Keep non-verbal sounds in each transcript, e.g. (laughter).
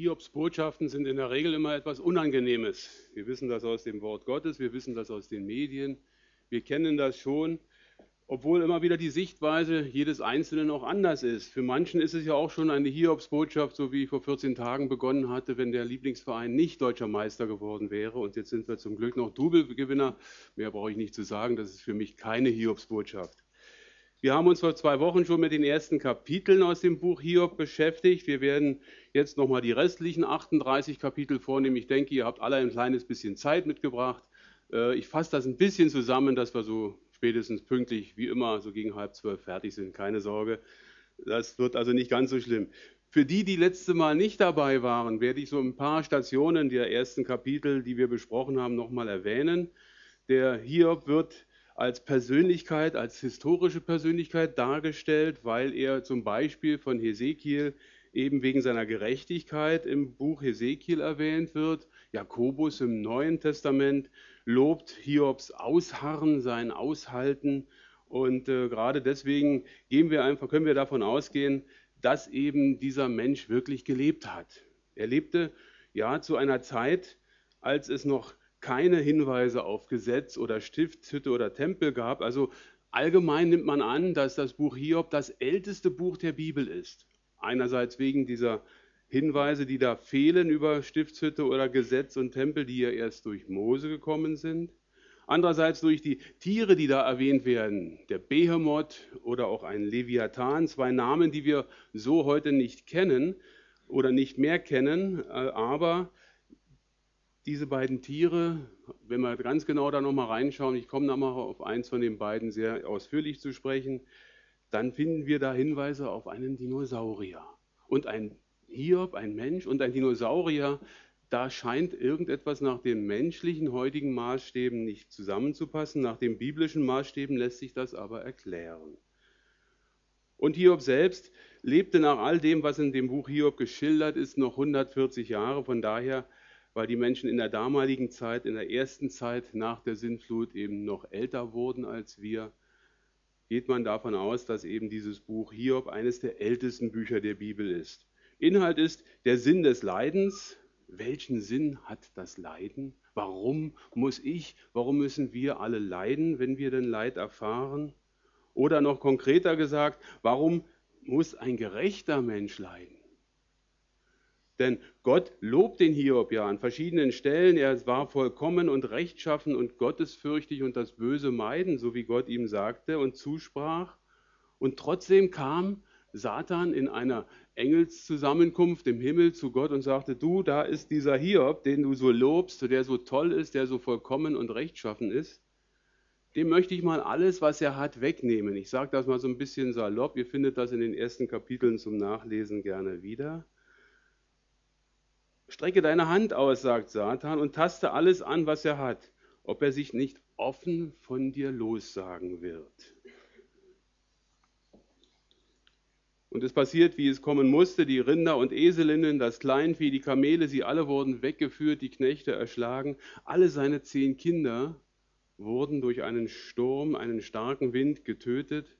Hiobs Botschaften sind in der Regel immer etwas Unangenehmes. Wir wissen das aus dem Wort Gottes, wir wissen das aus den Medien, wir kennen das schon, obwohl immer wieder die Sichtweise jedes Einzelnen auch anders ist. Für manchen ist es ja auch schon eine Hiobs-Botschaft, so wie ich vor 14 Tagen begonnen hatte, wenn der Lieblingsverein nicht deutscher Meister geworden wäre. Und jetzt sind wir zum Glück noch Double-Gewinner. Mehr brauche ich nicht zu sagen, das ist für mich keine Hiobs-Botschaft. Wir haben uns vor zwei Wochen schon mit den ersten Kapiteln aus dem Buch Hiob beschäftigt. Wir werden jetzt nochmal die restlichen 38 Kapitel vornehmen. Ich denke, ihr habt alle ein kleines bisschen Zeit mitgebracht. Äh, ich fasse das ein bisschen zusammen, dass wir so spätestens pünktlich, wie immer, so gegen halb zwölf fertig sind. Keine Sorge. Das wird also nicht ganz so schlimm. Für die, die letzte Mal nicht dabei waren, werde ich so ein paar Stationen der ersten Kapitel, die wir besprochen haben, nochmal erwähnen. Der Hiob wird als Persönlichkeit, als historische Persönlichkeit dargestellt, weil er zum Beispiel von Hesekiel eben wegen seiner Gerechtigkeit im Buch Hesekiel erwähnt wird. Jakobus im Neuen Testament lobt Hiobs Ausharren, sein Aushalten. Und äh, gerade deswegen gehen wir einfach, können wir davon ausgehen, dass eben dieser Mensch wirklich gelebt hat. Er lebte ja zu einer Zeit, als es noch keine Hinweise auf Gesetz oder Stiftshütte oder Tempel gab. Also allgemein nimmt man an, dass das Buch Hiob das älteste Buch der Bibel ist. Einerseits wegen dieser Hinweise, die da fehlen über Stiftshütte oder Gesetz und Tempel, die ja erst durch Mose gekommen sind. Andererseits durch die Tiere, die da erwähnt werden, der Behemoth oder auch ein Leviathan, zwei Namen, die wir so heute nicht kennen oder nicht mehr kennen, äh, aber diese beiden Tiere, wenn wir ganz genau da nochmal reinschauen, ich komme nochmal auf eins von den beiden sehr ausführlich zu sprechen, dann finden wir da Hinweise auf einen Dinosaurier. Und ein Hiob, ein Mensch und ein Dinosaurier, da scheint irgendetwas nach den menschlichen heutigen Maßstäben nicht zusammenzupassen. Nach den biblischen Maßstäben lässt sich das aber erklären. Und Hiob selbst lebte nach all dem, was in dem Buch Hiob geschildert ist, noch 140 Jahre. Von daher weil die Menschen in der damaligen Zeit, in der ersten Zeit nach der Sintflut eben noch älter wurden als wir, geht man davon aus, dass eben dieses Buch Hiob eines der ältesten Bücher der Bibel ist. Inhalt ist der Sinn des Leidens. Welchen Sinn hat das Leiden? Warum muss ich, warum müssen wir alle leiden, wenn wir denn Leid erfahren? Oder noch konkreter gesagt, warum muss ein gerechter Mensch leiden? Denn Gott lobt den Hiob ja an verschiedenen Stellen. Er war vollkommen und rechtschaffen und gottesfürchtig und das Böse meiden, so wie Gott ihm sagte und zusprach. Und trotzdem kam Satan in einer Engelszusammenkunft im Himmel zu Gott und sagte, du, da ist dieser Hiob, den du so lobst, der so toll ist, der so vollkommen und rechtschaffen ist. Dem möchte ich mal alles, was er hat, wegnehmen. Ich sage das mal so ein bisschen salopp. Ihr findet das in den ersten Kapiteln zum Nachlesen gerne wieder. Strecke deine Hand aus, sagt Satan, und taste alles an, was er hat, ob er sich nicht offen von dir lossagen wird. Und es passiert, wie es kommen musste, die Rinder und Eselinnen, das Kleinvieh, die Kamele, sie alle wurden weggeführt, die Knechte erschlagen. Alle seine zehn Kinder wurden durch einen Sturm, einen starken Wind getötet.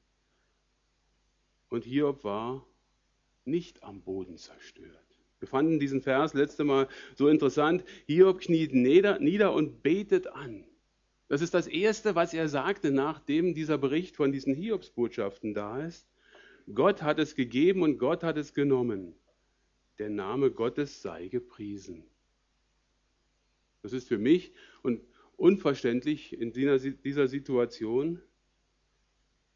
Und Hiob war nicht am Boden zerstört. Wir fanden diesen Vers letzte Mal so interessant. Hiob kniet nieder, nieder und betet an. Das ist das Erste, was er sagte, nachdem dieser Bericht von diesen Hiobsbotschaften da ist. Gott hat es gegeben und Gott hat es genommen. Der Name Gottes sei gepriesen. Das ist für mich und unverständlich in dieser Situation.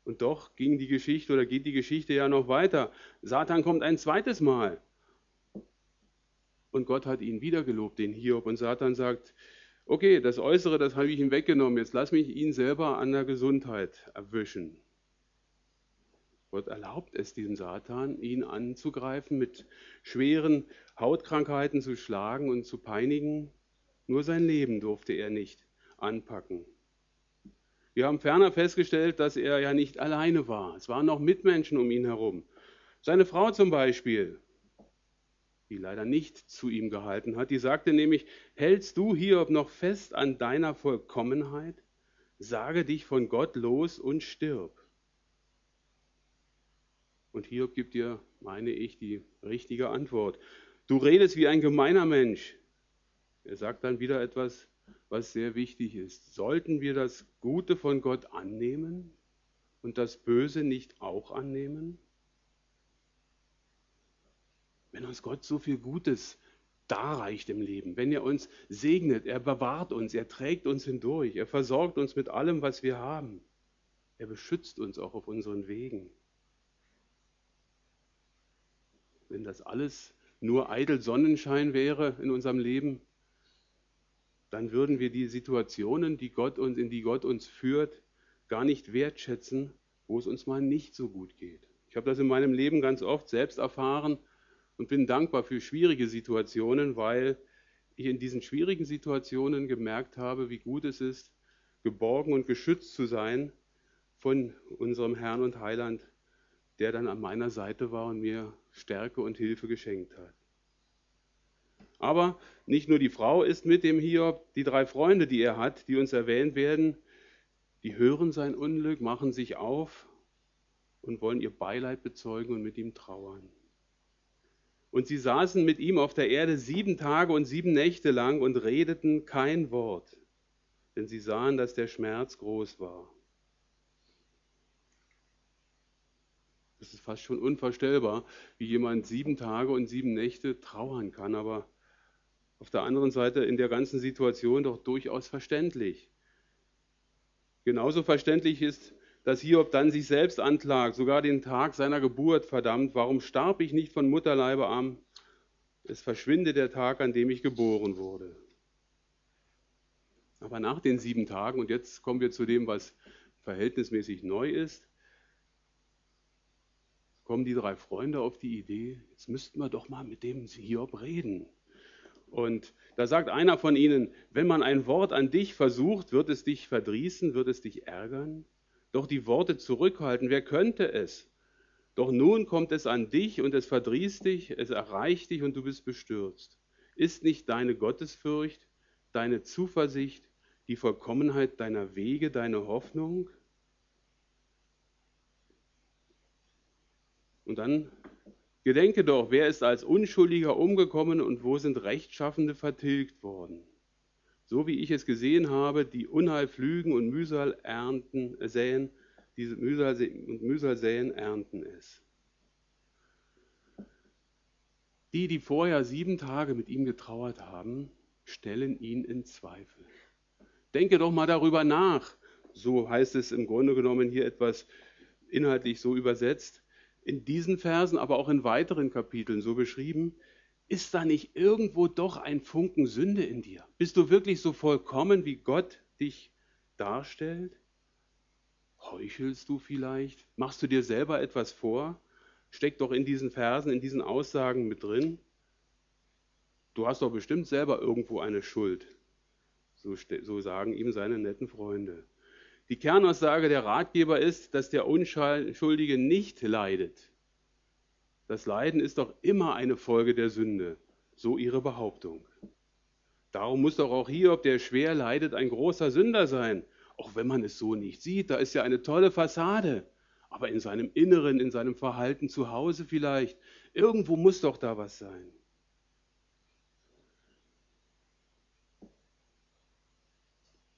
Und doch ging die Geschichte oder geht die Geschichte ja noch weiter. Satan kommt ein zweites Mal und Gott hat ihn wieder gelobt, den Hiob. Und Satan sagt, okay, das Äußere, das habe ich ihm weggenommen, jetzt lass mich ihn selber an der Gesundheit erwischen. Gott erlaubt es diesem Satan, ihn anzugreifen, mit schweren Hautkrankheiten zu schlagen und zu peinigen. Nur sein Leben durfte er nicht anpacken. Wir haben ferner festgestellt, dass er ja nicht alleine war. Es waren noch Mitmenschen um ihn herum. Seine Frau zum Beispiel, die leider nicht zu ihm gehalten hat. Die sagte nämlich, hältst du Hiob noch fest an deiner Vollkommenheit? Sage dich von Gott los und stirb. Und Hiob gibt dir, meine ich, die richtige Antwort. Du redest wie ein gemeiner Mensch. Er sagt dann wieder etwas, was sehr wichtig ist. Sollten wir das Gute von Gott annehmen und das Böse nicht auch annehmen? Uns Gott so viel Gutes darreicht im Leben, wenn er uns segnet, er bewahrt uns, er trägt uns hindurch, er versorgt uns mit allem, was wir haben, er beschützt uns auch auf unseren Wegen. Wenn das alles nur eitel Sonnenschein wäre in unserem Leben, dann würden wir die Situationen, die Gott uns, in die Gott uns führt, gar nicht wertschätzen, wo es uns mal nicht so gut geht. Ich habe das in meinem Leben ganz oft selbst erfahren und bin dankbar für schwierige Situationen, weil ich in diesen schwierigen Situationen gemerkt habe, wie gut es ist, geborgen und geschützt zu sein von unserem Herrn und Heiland, der dann an meiner Seite war und mir Stärke und Hilfe geschenkt hat. Aber nicht nur die Frau ist mit dem Hiob, die drei Freunde, die er hat, die uns erwähnt werden, die hören sein Unglück, machen sich auf und wollen ihr Beileid bezeugen und mit ihm trauern. Und sie saßen mit ihm auf der Erde sieben Tage und sieben Nächte lang und redeten kein Wort, denn sie sahen, dass der Schmerz groß war. Es ist fast schon unvorstellbar, wie jemand sieben Tage und sieben Nächte trauern kann, aber auf der anderen Seite in der ganzen Situation doch durchaus verständlich. Genauso verständlich ist, dass Hiob dann sich selbst anklagt, sogar den Tag seiner Geburt verdammt. Warum starb ich nicht von Mutterleibe an? Es verschwinde der Tag, an dem ich geboren wurde. Aber nach den sieben Tagen, und jetzt kommen wir zu dem, was verhältnismäßig neu ist, kommen die drei Freunde auf die Idee, jetzt müssten wir doch mal mit dem Hiob reden. Und da sagt einer von ihnen, wenn man ein Wort an dich versucht, wird es dich verdrießen, wird es dich ärgern? Doch die Worte zurückhalten, wer könnte es? Doch nun kommt es an dich und es verdrießt dich, es erreicht dich und du bist bestürzt. Ist nicht deine Gottesfurcht, deine Zuversicht, die Vollkommenheit deiner Wege, deine Hoffnung? Und dann Gedenke doch, wer ist als Unschuldiger umgekommen und wo sind Rechtschaffende vertilgt worden? So wie ich es gesehen habe, die Unheil pflügen und Mühsal ernten, äh, säen, diese Mühsal und Mühsal säen, ernten es. Die, die vorher sieben Tage mit ihm getrauert haben, stellen ihn in Zweifel. Denke doch mal darüber nach. So heißt es im Grunde genommen hier etwas inhaltlich so übersetzt in diesen Versen, aber auch in weiteren Kapiteln so beschrieben, ist da nicht irgendwo doch ein Funken Sünde in dir? Bist du wirklich so vollkommen, wie Gott dich darstellt? Heuchelst du vielleicht? Machst du dir selber etwas vor? Steckt doch in diesen Versen, in diesen Aussagen mit drin. Du hast doch bestimmt selber irgendwo eine Schuld. So, so sagen ihm seine netten Freunde. Die Kernaussage der Ratgeber ist, dass der Unschuldige nicht leidet. Das Leiden ist doch immer eine Folge der Sünde, so ihre Behauptung. Darum muss doch auch Hiob, der schwer leidet, ein großer Sünder sein, auch wenn man es so nicht sieht. Da ist ja eine tolle Fassade, aber in seinem Inneren, in seinem Verhalten zu Hause vielleicht, irgendwo muss doch da was sein.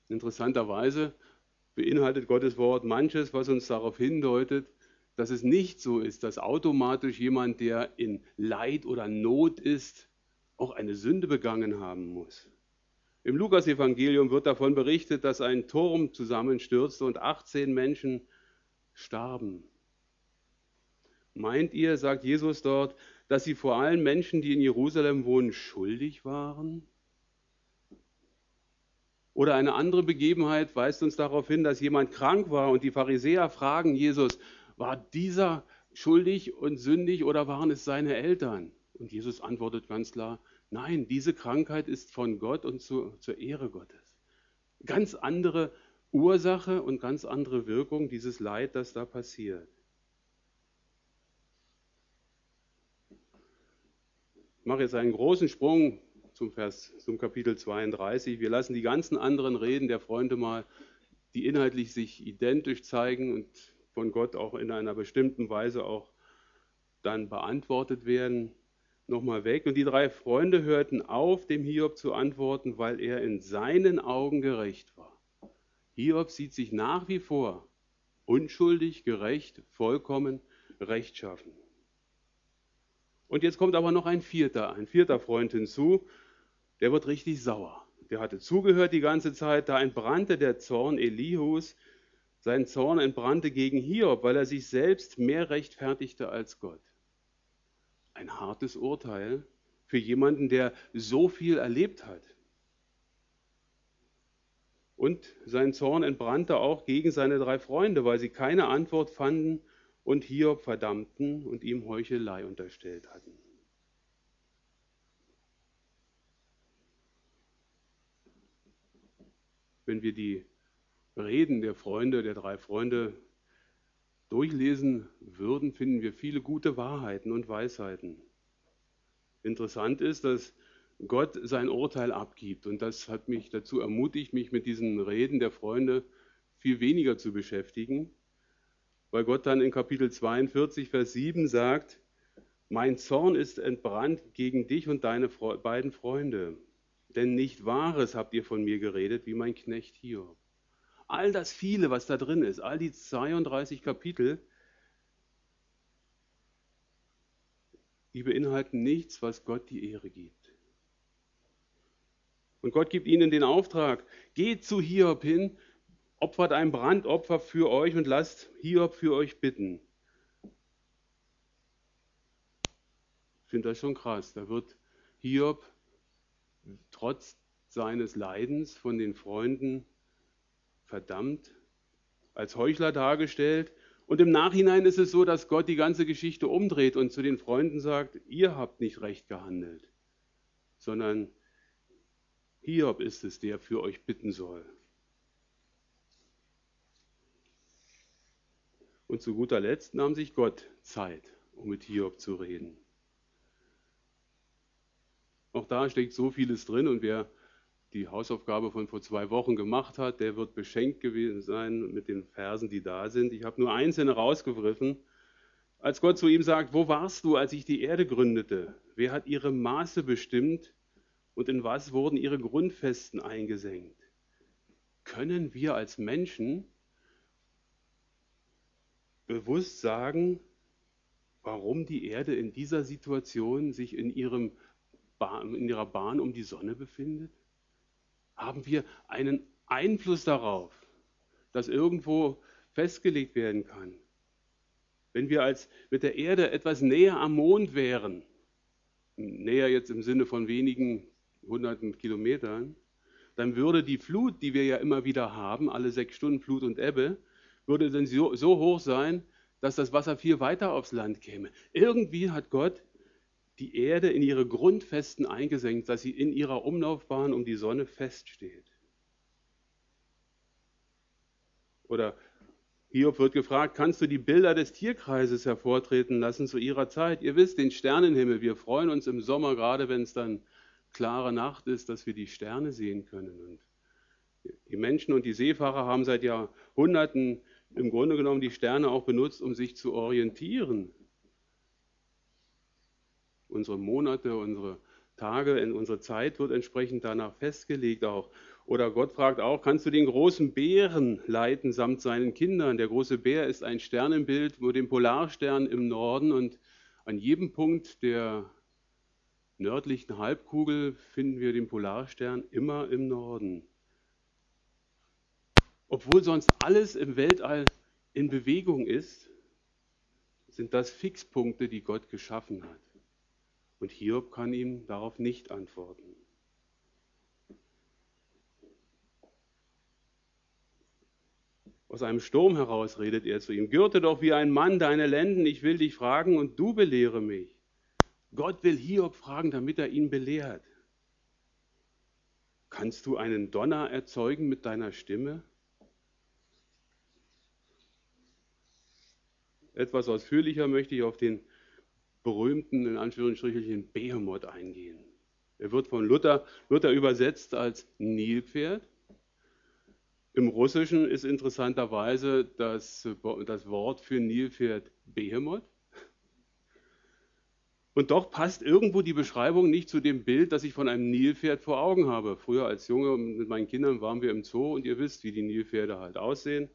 Interessanterweise beinhaltet Gottes Wort manches, was uns darauf hindeutet, dass es nicht so ist, dass automatisch jemand, der in Leid oder Not ist, auch eine Sünde begangen haben muss. Im Lukasevangelium wird davon berichtet, dass ein Turm zusammenstürzte und 18 Menschen starben. Meint ihr, sagt Jesus dort, dass sie vor allen Menschen, die in Jerusalem wohnen, schuldig waren? Oder eine andere Begebenheit weist uns darauf hin, dass jemand krank war und die Pharisäer fragen Jesus, war dieser schuldig und sündig oder waren es seine Eltern? Und Jesus antwortet ganz klar, nein, diese Krankheit ist von Gott und zu, zur Ehre Gottes. Ganz andere Ursache und ganz andere Wirkung dieses Leid, das da passiert. Ich mache jetzt einen großen Sprung zum, Vers, zum Kapitel 32. Wir lassen die ganzen anderen Reden der Freunde mal, die inhaltlich sich identisch zeigen und von Gott auch in einer bestimmten Weise auch dann beantwortet werden. nochmal weg. Und die drei Freunde hörten auf, dem Hiob zu antworten, weil er in seinen Augen gerecht war. Hiob sieht sich nach wie vor unschuldig, gerecht, vollkommen, rechtschaffen. Und jetzt kommt aber noch ein vierter, ein vierter Freund hinzu, der wird richtig sauer. Der hatte zugehört die ganze Zeit, da entbrannte der Zorn Elihus, sein Zorn entbrannte gegen Hiob, weil er sich selbst mehr rechtfertigte als Gott. Ein hartes Urteil für jemanden, der so viel erlebt hat. Und sein Zorn entbrannte auch gegen seine drei Freunde, weil sie keine Antwort fanden und Hiob verdammten und ihm Heuchelei unterstellt hatten. Wenn wir die Reden der Freunde, der drei Freunde durchlesen würden, finden wir viele gute Wahrheiten und Weisheiten. Interessant ist, dass Gott sein Urteil abgibt und das hat mich dazu ermutigt, mich mit diesen Reden der Freunde viel weniger zu beschäftigen weil Gott dann in Kapitel 42, Vers 7 sagt, mein Zorn ist entbrannt gegen dich und deine beiden Freunde, denn nicht Wahres habt ihr von mir geredet, wie mein Knecht hier. All das viele, was da drin ist, all die 32 Kapitel, die beinhalten nichts, was Gott die Ehre gibt. Und Gott gibt ihnen den Auftrag, geht zu Hiob hin opfert ein Brandopfer für euch und lasst Hiob für euch bitten. Ich finde das schon krass. Da wird Hiob trotz seines Leidens von den Freunden verdammt, als Heuchler dargestellt. Und im Nachhinein ist es so, dass Gott die ganze Geschichte umdreht und zu den Freunden sagt, ihr habt nicht recht gehandelt, sondern Hiob ist es, der für euch bitten soll. Und zu guter Letzt nahm sich Gott Zeit, um mit Hiob zu reden. Auch da steckt so vieles drin und wer die Hausaufgabe von vor zwei Wochen gemacht hat, der wird beschenkt gewesen sein mit den Versen, die da sind. Ich habe nur einzelne rausgegriffen. Als Gott zu ihm sagt, wo warst du, als ich die Erde gründete? Wer hat ihre Maße bestimmt und in was wurden ihre Grundfesten eingesenkt? Können wir als Menschen bewusst sagen, warum die Erde in dieser Situation sich in, ihrem Bahn, in ihrer Bahn um die Sonne befindet? Haben wir einen Einfluss darauf, dass irgendwo festgelegt werden kann? Wenn wir als mit der Erde etwas näher am Mond wären, näher jetzt im Sinne von wenigen hunderten Kilometern, dann würde die Flut, die wir ja immer wieder haben, alle sechs Stunden Flut und Ebbe, würde dann so, so hoch sein, dass das Wasser viel weiter aufs Land käme. Irgendwie hat Gott die Erde in ihre Grundfesten eingesenkt, dass sie in ihrer Umlaufbahn um die Sonne feststeht. Oder Hiob wird gefragt, kannst du die Bilder des Tierkreises hervortreten lassen zu ihrer Zeit? Ihr wisst, den Sternenhimmel, wir freuen uns im Sommer, gerade wenn es dann klare Nacht ist, dass wir die Sterne sehen können. Und die Menschen und die Seefahrer haben seit Jahrhunderten im Grunde genommen die Sterne auch benutzt, um sich zu orientieren. Unsere Monate, unsere Tage, unsere Zeit wird entsprechend danach festgelegt auch. Oder Gott fragt auch, kannst du den großen Bären leiten samt seinen Kindern? Der große Bär ist ein Sternenbild mit dem Polarstern im Norden und an jedem Punkt der nördlichen Halbkugel finden wir den Polarstern immer im Norden obwohl sonst alles im Weltall in Bewegung ist, sind das Fixpunkte, die Gott geschaffen hat. Und Hiob kann ihm darauf nicht antworten. Aus einem Sturm heraus redet er zu ihm, gürte doch wie ein Mann deine Lenden, ich will dich fragen und du belehre mich. Gott will Hiob fragen, damit er ihn belehrt. Kannst du einen Donner erzeugen mit deiner Stimme? Etwas ausführlicher möchte ich auf den berühmten, in Anführungsstrichen, Behemoth eingehen. Er wird von Luther, Luther übersetzt als Nilpferd. Im Russischen ist interessanterweise das, das Wort für Nilpferd Behemoth. Und doch passt irgendwo die Beschreibung nicht zu dem Bild, das ich von einem Nilpferd vor Augen habe. Früher als Junge mit meinen Kindern waren wir im Zoo und ihr wisst, wie die Nilpferde halt aussehen.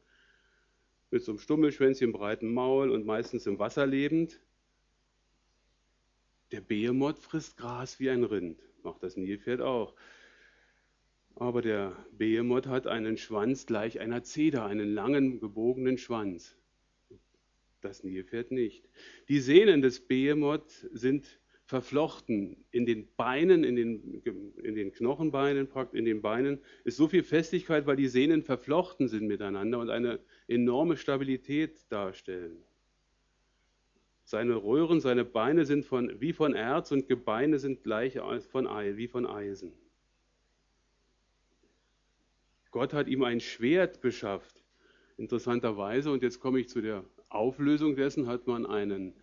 Mit so einem Stummelschwänzchen, breiten Maul und meistens im Wasser lebend. Der Behemoth frisst Gras wie ein Rind, macht das Nilpferd auch. Aber der Behemoth hat einen Schwanz gleich einer Zeder, einen langen, gebogenen Schwanz das Nilpferd nicht. Die Sehnen des Behemoth sind verflochten in den Beinen, in den, in den Knochenbeinen, in den Beinen ist so viel Festigkeit, weil die Sehnen verflochten sind miteinander und eine enorme Stabilität darstellen. Seine Röhren, seine Beine sind von, wie von Erz und Gebeine sind gleich von, wie von Eisen. Gott hat ihm ein Schwert beschafft, interessanterweise, und jetzt komme ich zu der Auflösung dessen hat man einen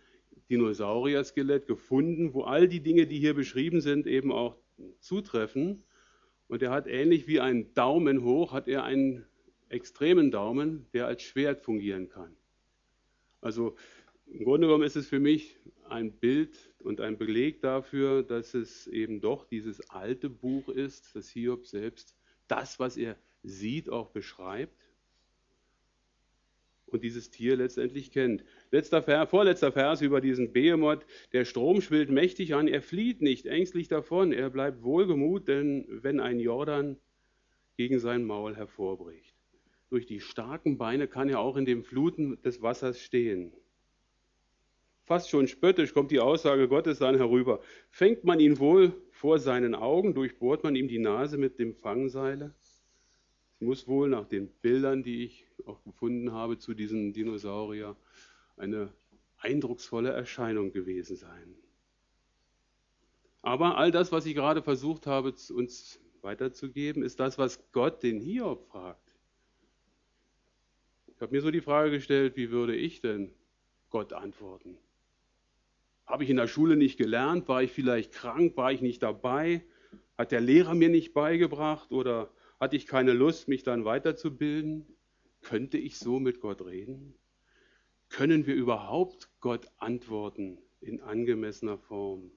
Dinosaurier-Skelett gefunden, wo all die Dinge, die hier beschrieben sind, eben auch zutreffen. Und er hat ähnlich wie ein Daumen hoch, hat er einen extremen Daumen, der als Schwert fungieren kann. Also im Grunde genommen ist es für mich ein Bild und ein Beleg dafür, dass es eben doch dieses alte Buch ist, das Hiob selbst das, was er sieht, auch beschreibt und dieses Tier letztendlich kennt. Letzter Vers, vorletzter Vers über diesen Behemoth. Der Strom schwillt mächtig an, er flieht nicht ängstlich davon, er bleibt wohlgemut, denn wenn ein Jordan gegen sein Maul hervorbricht. Durch die starken Beine kann er auch in den Fluten des Wassers stehen. Fast schon spöttisch kommt die Aussage Gottes dann herüber. Fängt man ihn wohl vor seinen Augen, durchbohrt man ihm die Nase mit dem Fangseile? muss wohl nach den Bildern, die ich auch gefunden habe zu diesem Dinosaurier, eine eindrucksvolle Erscheinung gewesen sein. Aber all das, was ich gerade versucht habe, uns weiterzugeben, ist das, was Gott den Hiob fragt. Ich habe mir so die Frage gestellt, wie würde ich denn Gott antworten? Habe ich in der Schule nicht gelernt? War ich vielleicht krank? War ich nicht dabei? Hat der Lehrer mir nicht beigebracht? Oder hatte ich keine Lust, mich dann weiterzubilden? Könnte ich so mit Gott reden? Können wir überhaupt Gott antworten in angemessener Form?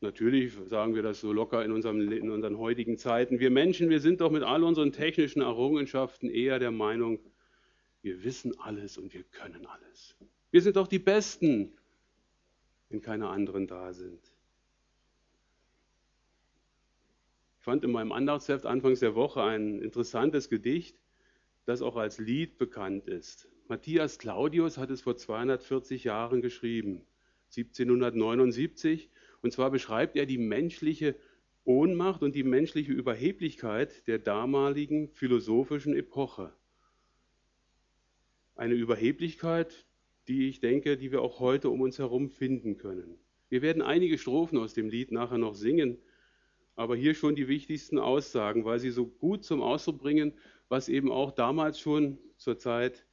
Natürlich sagen wir das so locker in, unserem, in unseren heutigen Zeiten. Wir Menschen, wir sind doch mit all unseren technischen Errungenschaften eher der Meinung, wir wissen alles und wir können alles. Wir sind doch die Besten, wenn keine anderen da sind. Ich fand in meinem Andachtsheft anfangs der Woche ein interessantes Gedicht, das auch als Lied bekannt ist. Matthias Claudius hat es vor 240 Jahren geschrieben, 1779. Und zwar beschreibt er die menschliche Ohnmacht und die menschliche Überheblichkeit der damaligen philosophischen Epoche. Eine Überheblichkeit, die ich denke, die wir auch heute um uns herum finden können. Wir werden einige Strophen aus dem Lied nachher noch singen aber hier schon die wichtigsten Aussagen, weil sie so gut zum Ausdruck bringen, was eben auch damals schon zur Zeit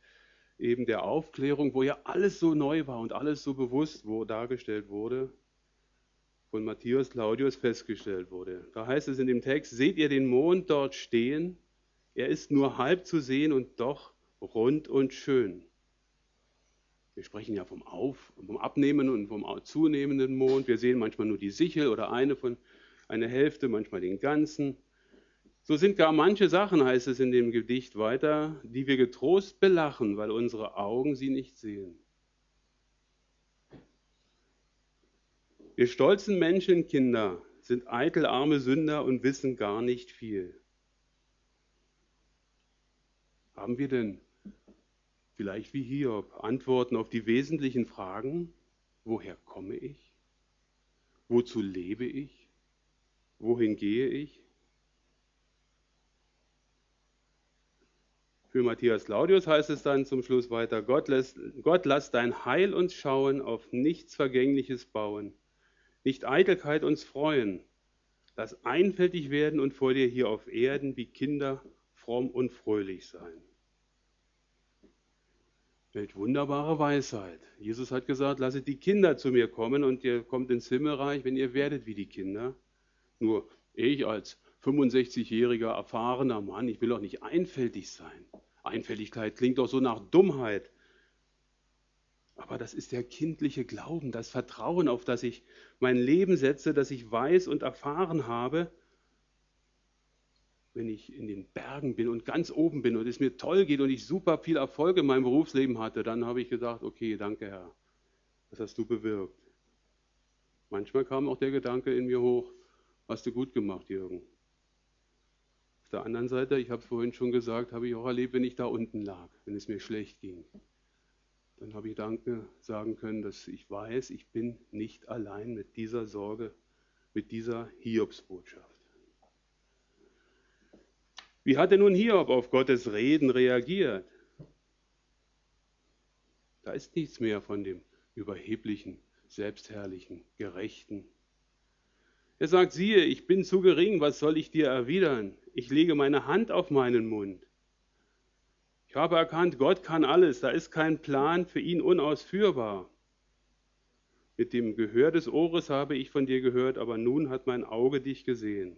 eben der Aufklärung, wo ja alles so neu war und alles so bewusst wo dargestellt wurde, von Matthias Claudius festgestellt wurde. Da heißt es in dem Text, seht ihr den Mond dort stehen? Er ist nur halb zu sehen und doch rund und schön. Wir sprechen ja vom Auf, vom Abnehmen und vom zunehmenden Mond. Wir sehen manchmal nur die Sichel oder eine von eine Hälfte, manchmal den ganzen. So sind gar manche Sachen, heißt es in dem Gedicht weiter, die wir getrost belachen, weil unsere Augen sie nicht sehen. Wir stolzen Menschenkinder sind eitel arme Sünder und wissen gar nicht viel. Haben wir denn vielleicht wie Hiob Antworten auf die wesentlichen Fragen? Woher komme ich? Wozu lebe ich? Wohin gehe ich? Für Matthias Claudius heißt es dann zum Schluss weiter, Gott, lässt, Gott lass dein Heil uns schauen, auf nichts Vergängliches bauen, nicht Eitelkeit uns freuen, lass einfältig werden und vor dir hier auf Erden wie Kinder fromm und fröhlich sein. Welch wunderbare Weisheit. Jesus hat gesagt, lasset die Kinder zu mir kommen und ihr kommt ins Himmelreich, wenn ihr werdet wie die Kinder. Nur ich als 65-jähriger erfahrener Mann, ich will doch nicht einfältig sein. Einfältigkeit klingt doch so nach Dummheit. Aber das ist der kindliche Glauben, das Vertrauen, auf das ich mein Leben setze, das ich weiß und erfahren habe, wenn ich in den Bergen bin und ganz oben bin und es mir toll geht und ich super viel Erfolg in meinem Berufsleben hatte, dann habe ich gesagt, okay, danke Herr, das hast du bewirkt. Manchmal kam auch der Gedanke in mir hoch, hast du gut gemacht, Jürgen. Auf der anderen Seite, ich habe es vorhin schon gesagt, habe ich auch erlebt, wenn ich da unten lag, wenn es mir schlecht ging. Dann habe ich Danke sagen können, dass ich weiß, ich bin nicht allein mit dieser Sorge, mit dieser Hiobsbotschaft. Wie hat denn nun Hiob auf Gottes Reden reagiert? Da ist nichts mehr von dem überheblichen, selbstherrlichen, gerechten. Er sagt, siehe, ich bin zu gering, was soll ich dir erwidern? Ich lege meine Hand auf meinen Mund. Ich habe erkannt, Gott kann alles, da ist kein Plan für ihn unausführbar. Mit dem Gehör des Ohres habe ich von dir gehört, aber nun hat mein Auge dich gesehen.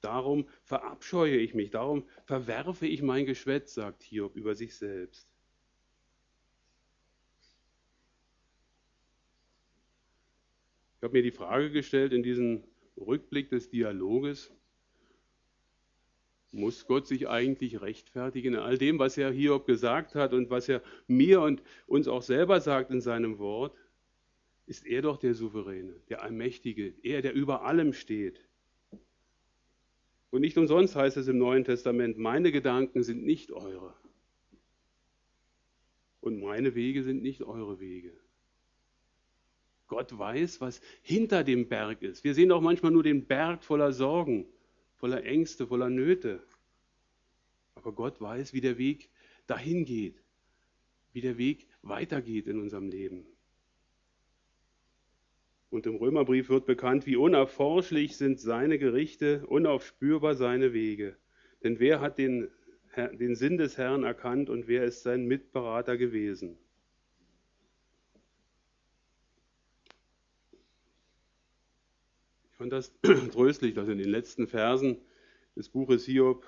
Darum verabscheue ich mich, darum verwerfe ich mein Geschwätz, sagt Hiob über sich selbst. Ich habe mir die Frage gestellt in diesem Rückblick des Dialoges, muss Gott sich eigentlich rechtfertigen in all dem, was er Hiob gesagt hat und was er mir und uns auch selber sagt in seinem Wort? Ist er doch der Souveräne, der Allmächtige, er, der über allem steht. Und nicht umsonst heißt es im Neuen Testament, meine Gedanken sind nicht eure. Und meine Wege sind nicht eure Wege. Gott weiß, was hinter dem Berg ist. Wir sehen doch manchmal nur den Berg voller Sorgen, voller Ängste, voller Nöte. Aber Gott weiß, wie der Weg dahin geht, wie der Weg weitergeht in unserem Leben. Und im Römerbrief wird bekannt, wie unerforschlich sind seine Gerichte, unaufspürbar seine Wege. Denn wer hat den, den Sinn des Herrn erkannt und wer ist sein Mitberater gewesen? Ich fand das (clears throat) tröstlich, dass in den letzten Versen des Buches Hiob,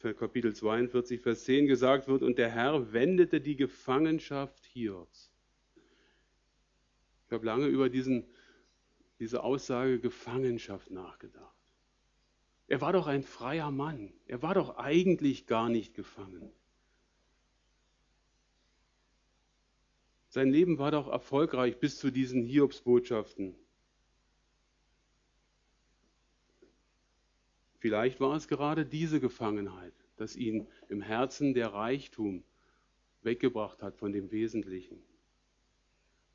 Kapitel 42, Vers 10 gesagt wird, und der Herr wendete die Gefangenschaft Hiobs ich habe lange über diesen, diese Aussage Gefangenschaft nachgedacht. Er war doch ein freier Mann. Er war doch eigentlich gar nicht gefangen. Sein Leben war doch erfolgreich bis zu diesen Hiobsbotschaften. Vielleicht war es gerade diese Gefangenheit, dass ihn im Herzen der Reichtum weggebracht hat von dem Wesentlichen.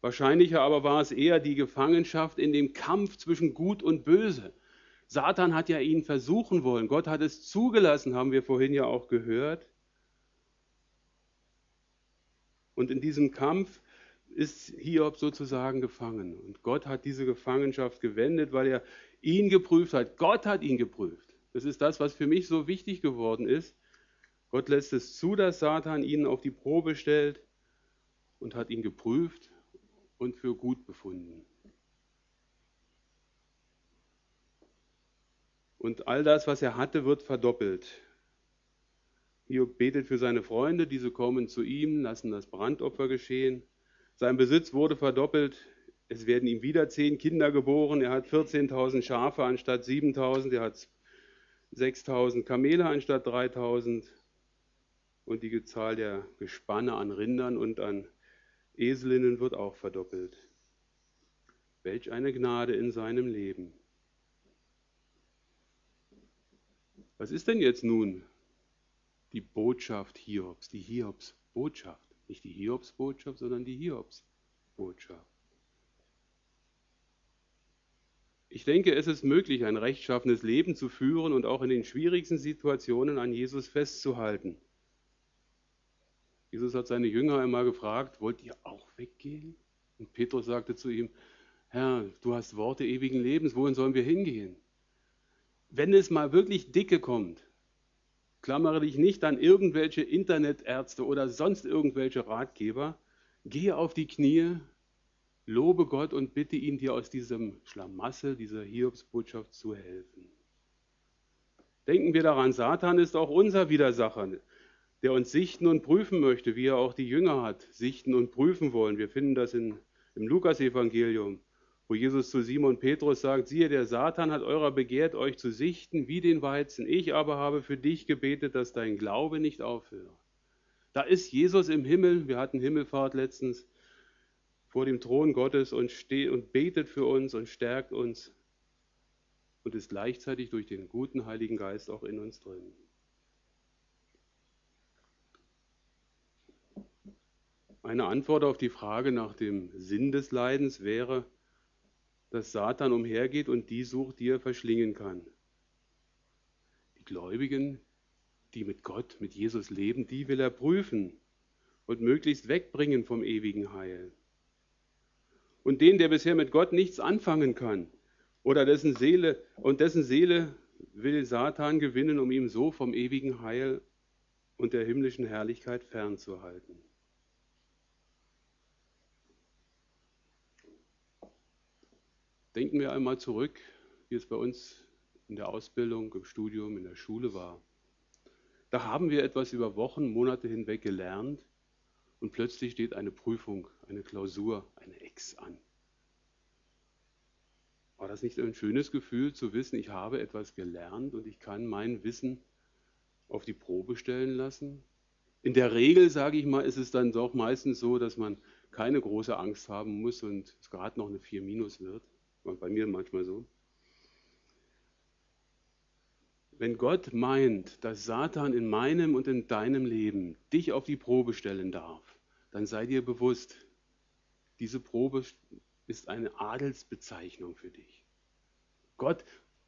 Wahrscheinlicher aber war es eher die Gefangenschaft in dem Kampf zwischen Gut und Böse. Satan hat ja ihn versuchen wollen. Gott hat es zugelassen, haben wir vorhin ja auch gehört. Und in diesem Kampf ist Hiob sozusagen gefangen. Und Gott hat diese Gefangenschaft gewendet, weil er ihn geprüft hat. Gott hat ihn geprüft. Das ist das, was für mich so wichtig geworden ist. Gott lässt es zu, dass Satan ihn auf die Probe stellt und hat ihn geprüft und für gut befunden. Und all das, was er hatte, wird verdoppelt. Hiob betet für seine Freunde, diese kommen zu ihm, lassen das Brandopfer geschehen. Sein Besitz wurde verdoppelt. Es werden ihm wieder zehn Kinder geboren. Er hat 14.000 Schafe anstatt 7.000. Er hat 6.000 Kamele anstatt 3.000. Und die Zahl der Gespanne an Rindern und an Eselinnen wird auch verdoppelt. Welch eine Gnade in seinem Leben. Was ist denn jetzt nun die Botschaft Hiobs, die Hiobs-Botschaft? Nicht die Hiobs-Botschaft, sondern die Hiobs-Botschaft. Ich denke, es ist möglich, ein rechtschaffenes Leben zu führen und auch in den schwierigsten Situationen an Jesus festzuhalten. Jesus hat seine Jünger einmal gefragt, wollt ihr auch weggehen? Und Petrus sagte zu ihm, Herr, du hast Worte ewigen Lebens, wohin sollen wir hingehen? Wenn es mal wirklich dicke kommt, klammere dich nicht an irgendwelche Internetärzte oder sonst irgendwelche Ratgeber, gehe auf die Knie, lobe Gott und bitte ihn, dir aus diesem Schlamassel, dieser Hiobsbotschaft zu helfen. Denken wir daran, Satan ist auch unser Widersacher. Der uns sichten und prüfen möchte, wie er auch die Jünger hat, sichten und prüfen wollen. Wir finden das in, im Lukasevangelium, wo Jesus zu Simon Petrus sagt, siehe, der Satan hat eurer begehrt, euch zu sichten wie den Weizen. Ich aber habe für dich gebetet, dass dein Glaube nicht aufhört. Da ist Jesus im Himmel, wir hatten Himmelfahrt letztens, vor dem Thron Gottes und, steht und betet für uns und stärkt uns und ist gleichzeitig durch den guten Heiligen Geist auch in uns drin. Eine Antwort auf die Frage nach dem Sinn des Leidens wäre, dass Satan umhergeht und die sucht, die er verschlingen kann. Die Gläubigen, die mit Gott, mit Jesus leben, die will er prüfen und möglichst wegbringen vom ewigen Heil. Und den, der bisher mit Gott nichts anfangen kann oder dessen Seele und dessen Seele will Satan gewinnen, um ihm so vom ewigen Heil und der himmlischen Herrlichkeit fernzuhalten. Denken wir einmal zurück, wie es bei uns in der Ausbildung, im Studium, in der Schule war. Da haben wir etwas über Wochen, Monate hinweg gelernt und plötzlich steht eine Prüfung, eine Klausur, eine Ex an. War das nicht ein schönes Gefühl zu wissen, ich habe etwas gelernt und ich kann mein Wissen auf die Probe stellen lassen? In der Regel, sage ich mal, ist es dann doch meistens so, dass man keine große Angst haben muss und es gerade noch eine 4 minus wird. War bei mir manchmal so. Wenn Gott meint, dass Satan in meinem und in deinem Leben dich auf die Probe stellen darf, dann sei dir bewusst, diese Probe ist eine Adelsbezeichnung für dich. Gott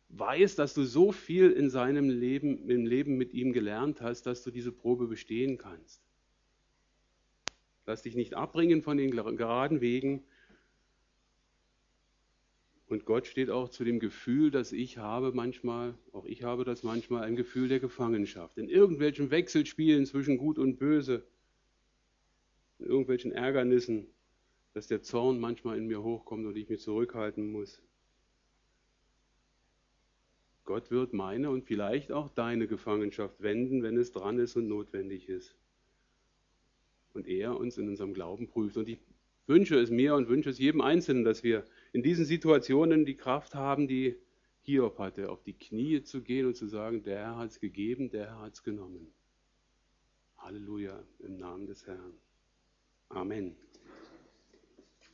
weiß, dass du so viel in seinem Leben, im Leben mit ihm gelernt hast, dass du diese Probe bestehen kannst. Lass dich nicht abbringen von den geraden Wegen, und Gott steht auch zu dem Gefühl, das ich habe manchmal, auch ich habe das manchmal, ein Gefühl der Gefangenschaft. In irgendwelchen Wechselspielen zwischen Gut und Böse, in irgendwelchen Ärgernissen, dass der Zorn manchmal in mir hochkommt und ich mich zurückhalten muss. Gott wird meine und vielleicht auch deine Gefangenschaft wenden, wenn es dran ist und notwendig ist. Und er uns in unserem Glauben prüft. Und ich wünsche es mir und wünsche es jedem Einzelnen, dass wir in diesen Situationen die Kraft haben, die Hiob hatte, auf die Knie zu gehen und zu sagen, der Herr hat es gegeben, der Herr hat es genommen. Halleluja im Namen des Herrn. Amen.